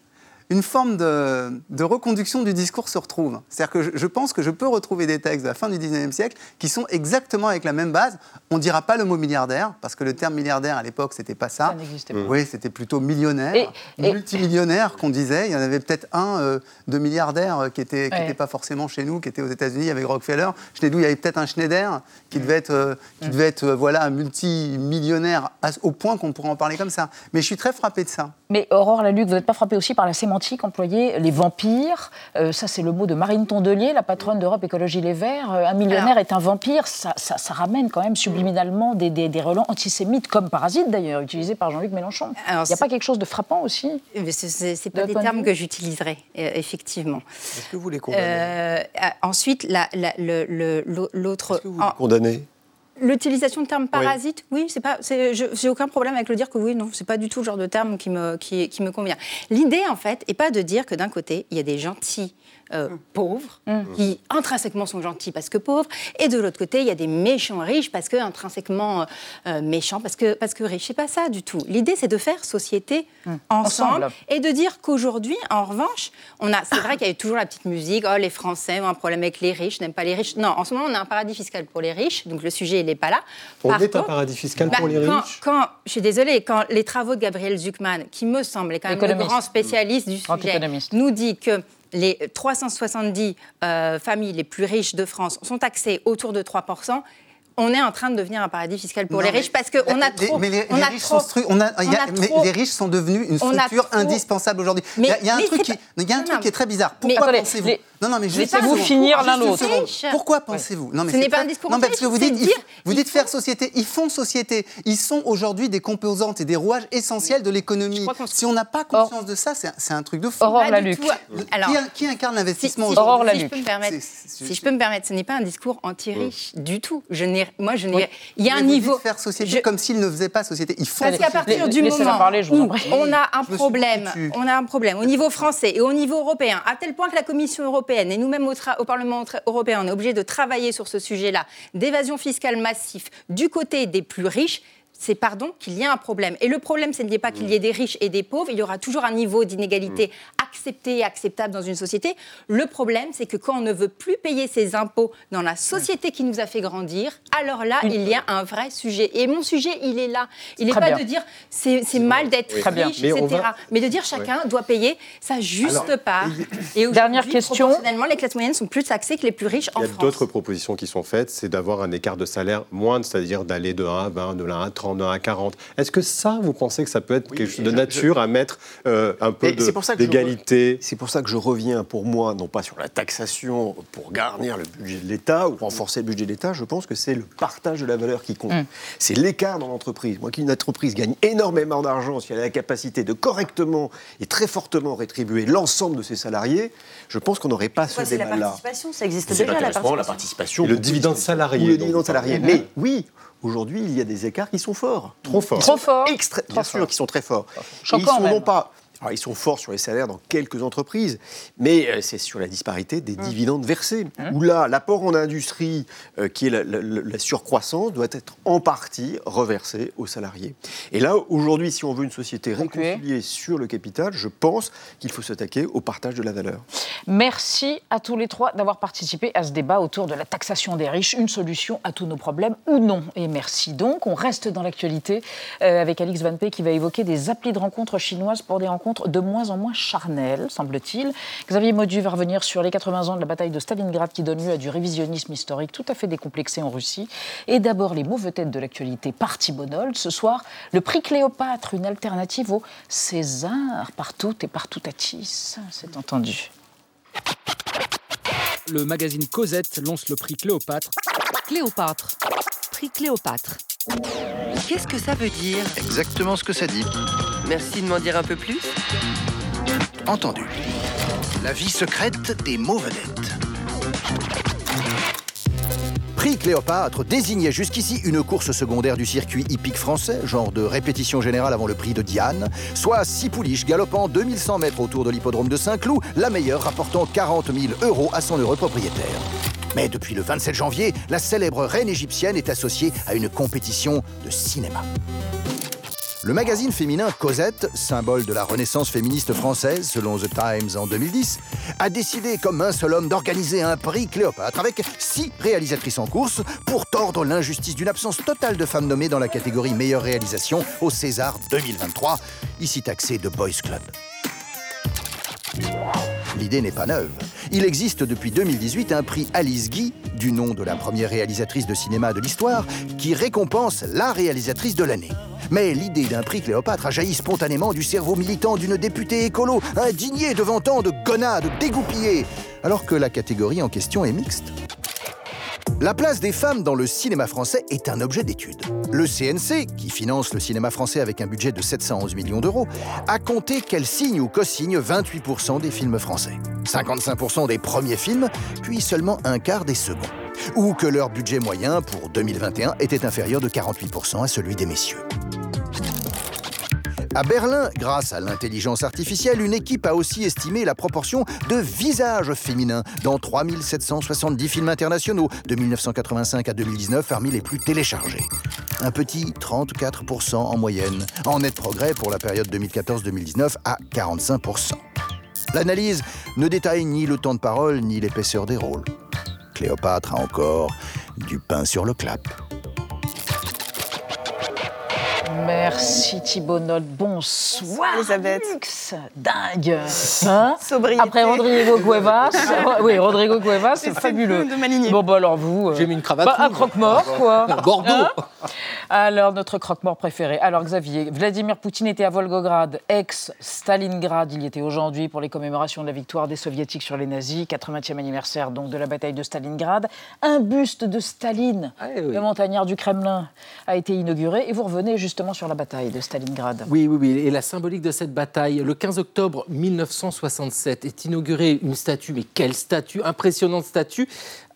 une forme de, de reconduction du discours se retrouve. C'est-à-dire que je, je pense que je peux retrouver des textes de la fin du 19e siècle qui sont exactement avec la même base. On ne dira pas le mot milliardaire, parce que le terme milliardaire à l'époque, c'était pas ça. Ça n'existait pas. Oui, c'était plutôt millionnaire, Et- et- multimillionnaire qu'on disait. Il y en avait peut-être un euh, de milliardaire euh, qui n'était Ouais. pas forcément chez nous, qui était aux États-Unis avec Rockefeller. Nous, il y avait peut-être un Schneider qui devait être, euh, qui devait être euh, voilà, un multimillionnaire au point qu'on pourrait en parler comme ça. Mais je suis très frappé de ça. Mais Aurore Laluc, vous n'êtes pas frappée aussi par la sémantique employée, les vampires euh, Ça, c'est le mot de Marine Tondelier, la patronne d'Europe Écologie Les Verts. Euh, un millionnaire est un vampire. Ça, ça- ça ramène quand même subliminalement des, des, des relents antisémites, comme parasite d'ailleurs, utilisés par Jean-Luc Mélenchon. Il n'y a pas quelque chose de frappant aussi? Ce- C'est pas De des termes que j'utiliserais, euh, effectivement. Est-ce que vous les condamnez? Euh, euh, ensuite, la- la- le- le- l'autre. en- Condamnés L'utilisation de terme parasite, oui, c'est pas, c'est- je- j'ai aucun problème avec le dire que oui, non, c'est pas du tout le genre de terme qui me, qui, qui me convient. L'idée, en fait, est pas de dire que d'un côté, il y a des gentils euh, pauvres qui intrinsèquement sont gentils parce que pauvres, et de l'autre côté, il y a des méchants riches parce que intrinsèquement euh, euh, méchants parce que, parce que riches. C'est pas ça du tout. L'idée, c'est de faire société ensemble, Ensemble. et de dire qu'aujourd'hui, en revanche, on a, c'est vrai qu'il y a eu toujours la petite musique, oh les Français ont un problème avec les riches, n'aiment pas les riches. Non, en ce moment, on a un paradis fiscal pour les riches, donc le sujet, il n'est pas là. On Par est un paradis fiscal bah, pour les quand- riches Quand, je suis désolée, quand les travaux de Gabriel Zuckman, qui me semble est quand même le grand spécialiste du sujet, nous dit que les 370 euh, familles les plus riches de France sont taxées autour de 3%. On est en train de devenir un paradis fiscal pour Non, les riches parce qu'on a trop. mais les, on les a riches trop- sont on a- il y a- on a mais trop- les riches sont devenus une structure indispensable aujourd'hui. Il Mais- y a, il y a un mais truc, qui, il y a un Non, truc non. qui est très bizarre. Pourquoi pensez-vous Non, non, mais Laissez-vous une seconde. finir l'un l'autre. Pourquoi pensez-vous Non, mais Ce n'est pas un discours Non, mais parce que vous dites, vous dites faire société. Ils font société. Ils sont aujourd'hui des composantes et des rouages essentiels de l'économie. Si on n'a pas conscience de ça, c'est un- truc de fou. Aurore Laluc. qui, incarne l'investissement si, aujourd'hui si je peux me permettre, si je peux me permettre, ce n'est pas un discours anti-riche du tout. Je n'ai, moi, je n'ai. Il y a un niveau. faire société comme s'ils ne faisaient pas société. Ils font Parce qu'à société. partir du moment parler, je vous en où prie. on a un Je problème, on a un problème au niveau français et au niveau européen, à tel point que la Commission européenne et nous-mêmes au, au Parlement européen, on est obligés de travailler sur ce sujet-là, d'évasion fiscale massif du côté des plus riches. C'est pardon qu'il y a un problème. Et le problème, ce n'est pas qu'il y ait des riches et des pauvres. Il y aura toujours un niveau d'inégalité accepté et acceptable dans une société. Le problème, c'est que quand on ne veut plus payer ses impôts dans la société qui nous a fait grandir, alors là, il y a un vrai sujet. Et mon sujet, il est là. Il n'est pas bien. de dire c'est c'est mal d'être riche, Mais etc. va- Mais de dire chacun doit payer sa juste Alors, part. Et Dernière aujourd'hui, question. Proportionnellement, les classes moyennes sont plus taxées que les plus riches en Il y a France. d'autres propositions qui sont faites, c'est d'avoir un écart de salaire moindre, c'est-à-dire d'aller de 1 à 20, de 1 à 30, de 1 à 40. Est-ce que ça, vous pensez que ça peut être quelque chose de je- nature à mettre euh, un peu d'égalité C'est pour ça que je reviens, pour moi, non pas sur la taxation pour garnir le budget de l'État ou renforcer le budget de l'État, je pense que c'est le partage de la valeur qui compte. Mm. C'est l'écart dans l'entreprise. Moi, qu'une entreprise gagne énormément d'argent si elle a la capacité de correctement et très fortement rétribuer l'ensemble de ses salariés, je pense qu'on n'aurait pas ce C'est la débat-là. participation, ça existe C'est déjà la l'intéressement, la participation. participation. Le dividende salarié, Ou le dividende salarié. Mais oui, aujourd'hui, il y a des écarts qui sont forts. Trop forts. Trop forts. extra- Bien sûr, qui sont très forts. Choquant ils sont même. non pas. Alors, ils sont forts sur les salaires dans quelques entreprises, mais euh, c'est sur la disparité des Mmh. dividendes versés. Où là, l'apport en industrie, euh, qui est la, la- la- la surcroissance, doit être en partie reversé aux salariés. Et là, aujourd'hui, si on veut une société réconciliée sur le capital, je pense qu'il faut s'attaquer au partage de la valeur. Merci à tous les trois d'avoir participé à ce débat autour de la taxation des riches, une solution à tous nos problèmes ou non. Et merci donc. On reste dans l'actualité euh, avec Alix Van Pé qui va évoquer des applis de rencontres chinoises pour des rencontres de moins en moins charnelles, semble-t-il. Xavier Modu va revenir sur les 80 ans de la bataille de Stalingrad qui donne lieu à du révisionnisme historique tout à fait décomplexé en Russie. Et d'abord les mauvais têtes de l'actualité parti Bonol. Ce soir, le prix Cléopâtre, une alternative au César partout et partout à Tis. C'est entendu. Le magazine Cosette lance le prix Cléopâtre. Cléopâtre. Prix Cléopâtre. Qu'est-ce que ça veut dire? Exactement ce que ça dit. Merci de m'en dire un peu plus. Entendu. La vie secrète des mots vedettes. Prix Cléopâtre désignait jusqu'ici une course secondaire du circuit hippique français, genre de répétition générale avant le prix de Diane, soit six pouliches galopant 2100 mètres autour de l'hippodrome de Saint-Cloud, la meilleure rapportant 40 000 euros à son heureux propriétaire. Mais depuis le 27 janvier, la célèbre reine égyptienne est associée à une compétition de cinéma. Le magazine féminin Cosette, symbole de la renaissance féministe française selon The Times en 2010, a décidé comme un seul homme d'organiser un prix Cléopâtre avec six réalisatrices en course pour tordre l'injustice d'une absence totale de femmes nommées dans la catégorie meilleure réalisation au César 2023, ici taxé de Boys Club. L'idée n'est pas neuve. Il existe depuis 2018 un prix Alice Guy, du nom de la première réalisatrice de cinéma de l'histoire, qui récompense la réalisatrice de l'année. Mais l'idée d'un prix Cléopâtre a jailli spontanément du cerveau militant d'une députée écolo, indignée devant tant de gonades dégoupillées, alors que la catégorie en question est mixte. La place des femmes dans le cinéma français est un objet d'étude. Le CNC, qui finance le cinéma français avec un budget de 711 millions d'euros, a compté qu'elle signe ou co-signe 28% des films français, 55% des premiers films, puis seulement un quart des seconds. ou que leur budget moyen pour 2021 était inférieur de 48% à celui des messieurs. À Berlin, grâce à l'intelligence artificielle, une équipe a aussi estimé la proportion de visages féminins dans 3770 films internationaux de 1985 à 2019 parmi les plus téléchargés. Un petit 34% en moyenne, en net progrès pour la période 2014-2019 à 45%. L'analyse ne détaille ni le temps de parole ni l'épaisseur des rôles. Cléopâtre a encore du pain sur le clap. Merci Thibault Nolte. Bonsoir. Elisabeth. Lux. Dingue. (laughs) Hein Sobriété. Après Rodrigo Cuevas. (laughs) oui, Rodrigo Cuevas, c'est fabuleux. de. Bon, bah alors vous. euh, J'ai mis une cravate bah, un croque-mort, quoi. (laughs) Bordeaux. Hein alors, notre croque-mort préféré. Alors, Xavier, Vladimir Poutine était à Volgograd, ex-Stalingrad. Il y était aujourd'hui pour les commémorations de la victoire des Soviétiques sur les nazis, 80e anniversaire donc de la bataille de Stalingrad. Un buste de Staline, le montagnard du Kremlin, a été inauguré. Et vous revenez justement sur la bataille de Stalingrad. Oui, oui, oui. Et la symbolique de cette bataille, le 15 octobre 1967 est inaugurée une statue, mais quelle statue Impressionnante statue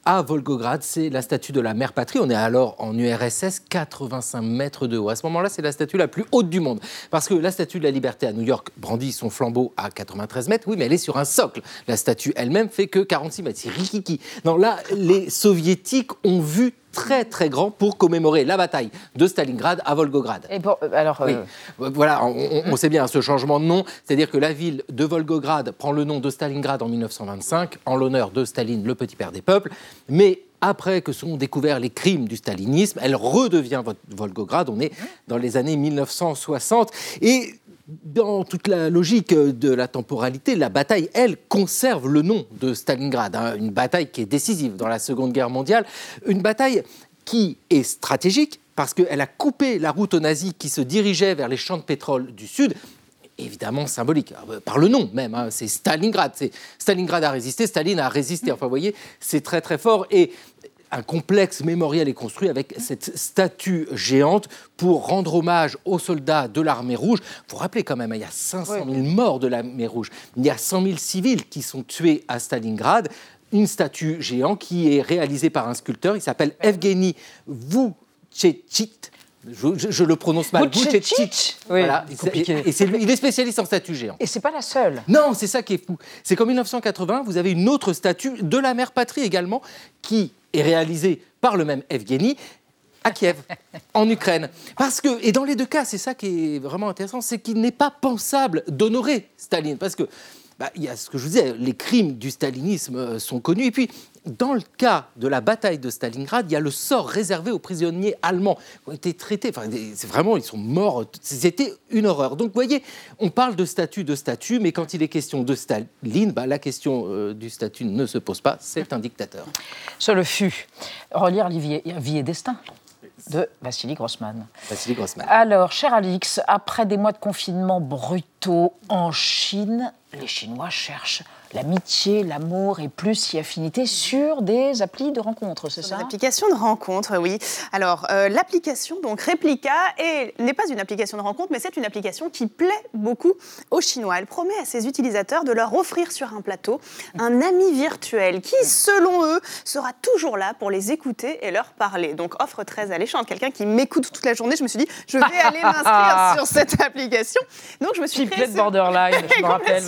à Volgograd, c'est la statue de la mère patrie. On est alors en URSS, 85 mètres de haut. À ce moment-là, c'est la statue la plus haute du monde. Parce que la statue de la liberté à New York brandit son flambeau à 93 mètres. Oui, mais elle est sur un socle. La statue elle-même fait que 46 mètres. C'est rikiki. Non, là, les soviétiques ont vu très très grand pour commémorer la bataille de Stalingrad à Volgograd. Et pour- alors, Oui. euh, Voilà, on, on- sait bien hein, ce changement de nom, c'est-à-dire que la ville de Volgograd prend le nom de Stalingrad en 1925 en l'honneur de Staline, le petit père des peuples, mais après que sont découverts les crimes du stalinisme, elle redevient Vo- Volgograd, on est dans les années 1960 et dans toute la logique de la temporalité, la bataille, elle, conserve le nom de Stalingrad. hein, une bataille qui est décisive dans la Seconde Guerre mondiale. Une bataille qui est stratégique parce qu'elle a coupé la route aux nazis qui se dirigeaient vers les champs de pétrole du Sud. Évidemment symbolique, euh, par le nom même, hein, c'est Stalingrad. C'est Stalingrad a résisté, Staline a résisté. Enfin, vous voyez, c'est très très fort. Et un complexe mémorial est construit avec cette statue géante pour rendre hommage aux soldats de l'armée rouge. Il faut rappeler quand même, hein, il y a 500 000 morts de l'armée rouge. Il y a 100 000 civils qui sont tués à Stalingrad. Une statue géante qui est réalisée par un sculpteur. Il s'appelle Evgeny Vouchechit. Je, je- je le prononce mal. Vouchechit Vouchechit. Oui, Voilà. c'est compliqué. Et c'est- il est spécialiste en statues géantes. Et c'est pas la seule. Non, c'est ça qui est fou. C'est qu'en 1980, vous avez une autre statue de la mère patrie également, qui est réalisée par le même Evgeny à Kiev, (laughs) en Ukraine. Parce que, et dans les deux cas, c'est ça qui est vraiment intéressant, c'est qu'il n'est pas pensable d'honorer Staline. Parce que, bah, il y a ce que je vous disais, les crimes du stalinisme euh, sont connus. Et puis, dans le cas de la bataille de Stalingrad, il y a le sort réservé aux prisonniers allemands qui ont été traités. Enfin, c'est vraiment, ils sont morts. C'était une horreur. Donc, vous voyez, on parle de statut, de statut, mais quand il est question de Staline, bah, la question euh, du statut ne se pose pas. C'est un dictateur. Ce le fut. Relire Vie et Destin de Vassili Grossman. Vassili Grossman. Alors, cher Alix, après des mois de confinement brutaux en Chine, les Chinois cherchent l'amitié, l'amour et plus si affinité sur des applis de rencontres, c'est ça Des applications de rencontres, oui. Alors, euh, l'application, donc Replica, est- n'est pas une application de rencontre, mais c'est une application qui plaît beaucoup aux Chinois. Elle promet à ses utilisateurs de leur offrir sur un plateau un (laughs) ami virtuel qui, selon eux, sera toujours là pour les écouter et leur parler. Donc, offre très alléchante. Quelqu'un qui m'écoute toute la journée, je me suis dit, je vais aller m'inscrire (laughs) sur cette application. Donc, je me suis créé ce- borderline, je me (laughs) rappelle,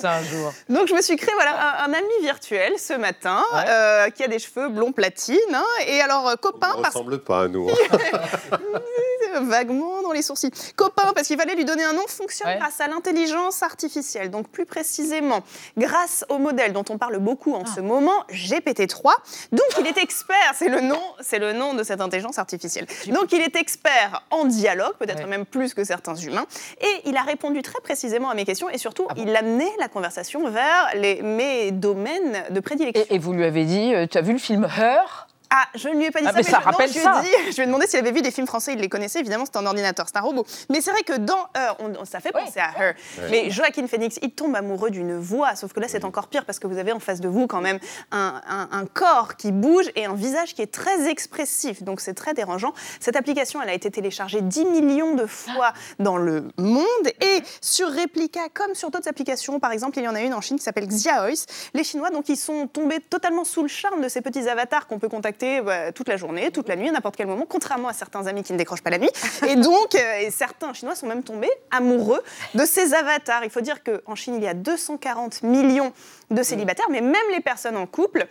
ça un jour. donc je me suis créé voilà, un, un ami virtuel ce matin euh, qui a des cheveux blonds platine. hein, et alors euh, copain On ne parce ressemble pas à nous. (laughs) (laughs) vaguement dans les sourcils. Copain parce qu'il fallait lui donner un nom fonctionne grâce à l'intelligence artificielle. Donc plus précisément grâce au modèle dont on parle beaucoup en ce moment, GPT-3. Donc il est expert, c'est le nom, c'est le nom de cette intelligence artificielle. Donc il est expert en dialogue, peut-être même plus que certains humains, et il a répondu très précisément à mes questions et surtout il amenait la conversation vers les, mes domaines de prédilection. Et, et vous lui avez dit, euh, tu as vu le film Her? Ah, je ne lui ai pas dit Ah, ça, mais ça je, non, rappelle je lui ai ça. dit- (laughs) je lui ai demandé s'il avait vu des films français, il les connaissait, évidemment, c'est un ordinateur, c'est un robot. Mais c'est vrai que dans Her, on- on- ça fait penser à Her. Mais Joaquin Phoenix, il tombe amoureux d'une voix, sauf que là, c'est encore pire parce que vous avez en face de vous quand même un, un- un corps qui bouge et un visage qui est très expressif. Donc c'est très dérangeant. Cette application, elle a été téléchargée 10 millions de fois dans le monde et sur Replica, comme sur d'autres applications, par exemple, il y en a une en Chine qui s'appelle Xiaois. Les Chinois, donc, ils sont tombés totalement sous le charme de ces petits avatars qu'on peut contacter bah, toute la journée, toute la nuit, à n'importe quel moment, contrairement à certains amis qui ne décrochent pas la nuit. (laughs) Et donc, euh, et certains Chinois sont même tombés amoureux de ces avatars. Il faut dire qu'en Chine, il y a 240 millions de célibataires, mais même les personnes en couple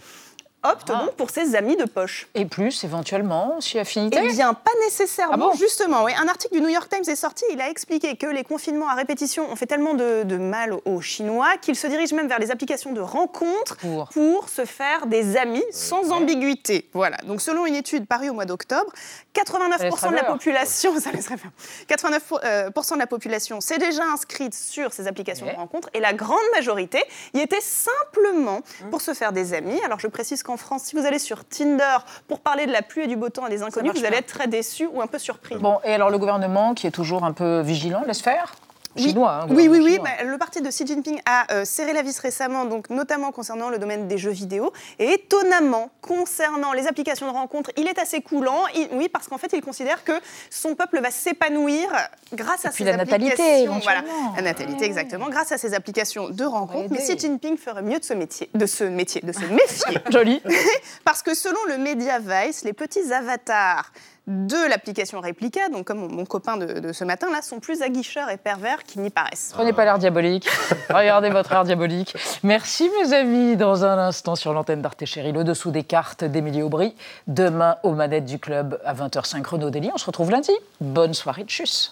optent donc pour ces amis de poche. Et plus, éventuellement, si affinité Eh bien, pas nécessairement, Ah bon justement. Oui. Un article du New York Times est sorti, il a expliqué que les confinements à répétition ont fait tellement de, de mal aux, Chinois qu'ils se dirigent même vers les applications de rencontres pour, se faire des amis sans ambiguïté. Voilà. Donc, selon une étude parue au mois d'octobre, 89% de la population, (laughs) ça laisserait bien. 89% euh, pour cent de la population s'est déjà inscrite sur ces applications de rencontres et la grande majorité y était simplement pour se faire des amis. Alors je précise qu'en France, si vous allez sur Tinder pour parler de la pluie et du beau temps à des inconnus, vous allez pas. être très déçu ou un peu surpris. Bon, et alors le gouvernement, qui est toujours un peu vigilant, laisse faire? Chinois, hein, Oui, oui, oui. bah, le parti de Xi Jinping a euh, serré la vis récemment, donc notamment concernant le domaine des jeux vidéo. Et étonnamment, concernant les applications de rencontres, il est assez coulant. Il- oui, parce qu'en fait, il considère que son peuple va s'épanouir grâce à puis ces la natalité, applications. Voilà, éventuellement. la natalité, exactement, grâce à ces applications de rencontres. Mais. Xi Jinping ferait mieux de ce métier, de ce métier, de se (laughs) méfier. Joli. (laughs) Parce que selon le média Vice, les petits avatars de l'application Replica, donc comme mon, mon copain de, de ce matin là, sont plus aguicheurs et pervers qu'ils n'y paraissent. Prenez pas l'air diabolique. (laughs) Regardez votre air diabolique. Merci, mes amis. Dans un instant, sur l'antenne d'Arte Chérie, le dessous des cartes d'Émilie Aubry. Demain, aux manettes du club à 20h05 Renaud Dely. On se retrouve lundi. Bonne soirée de chus.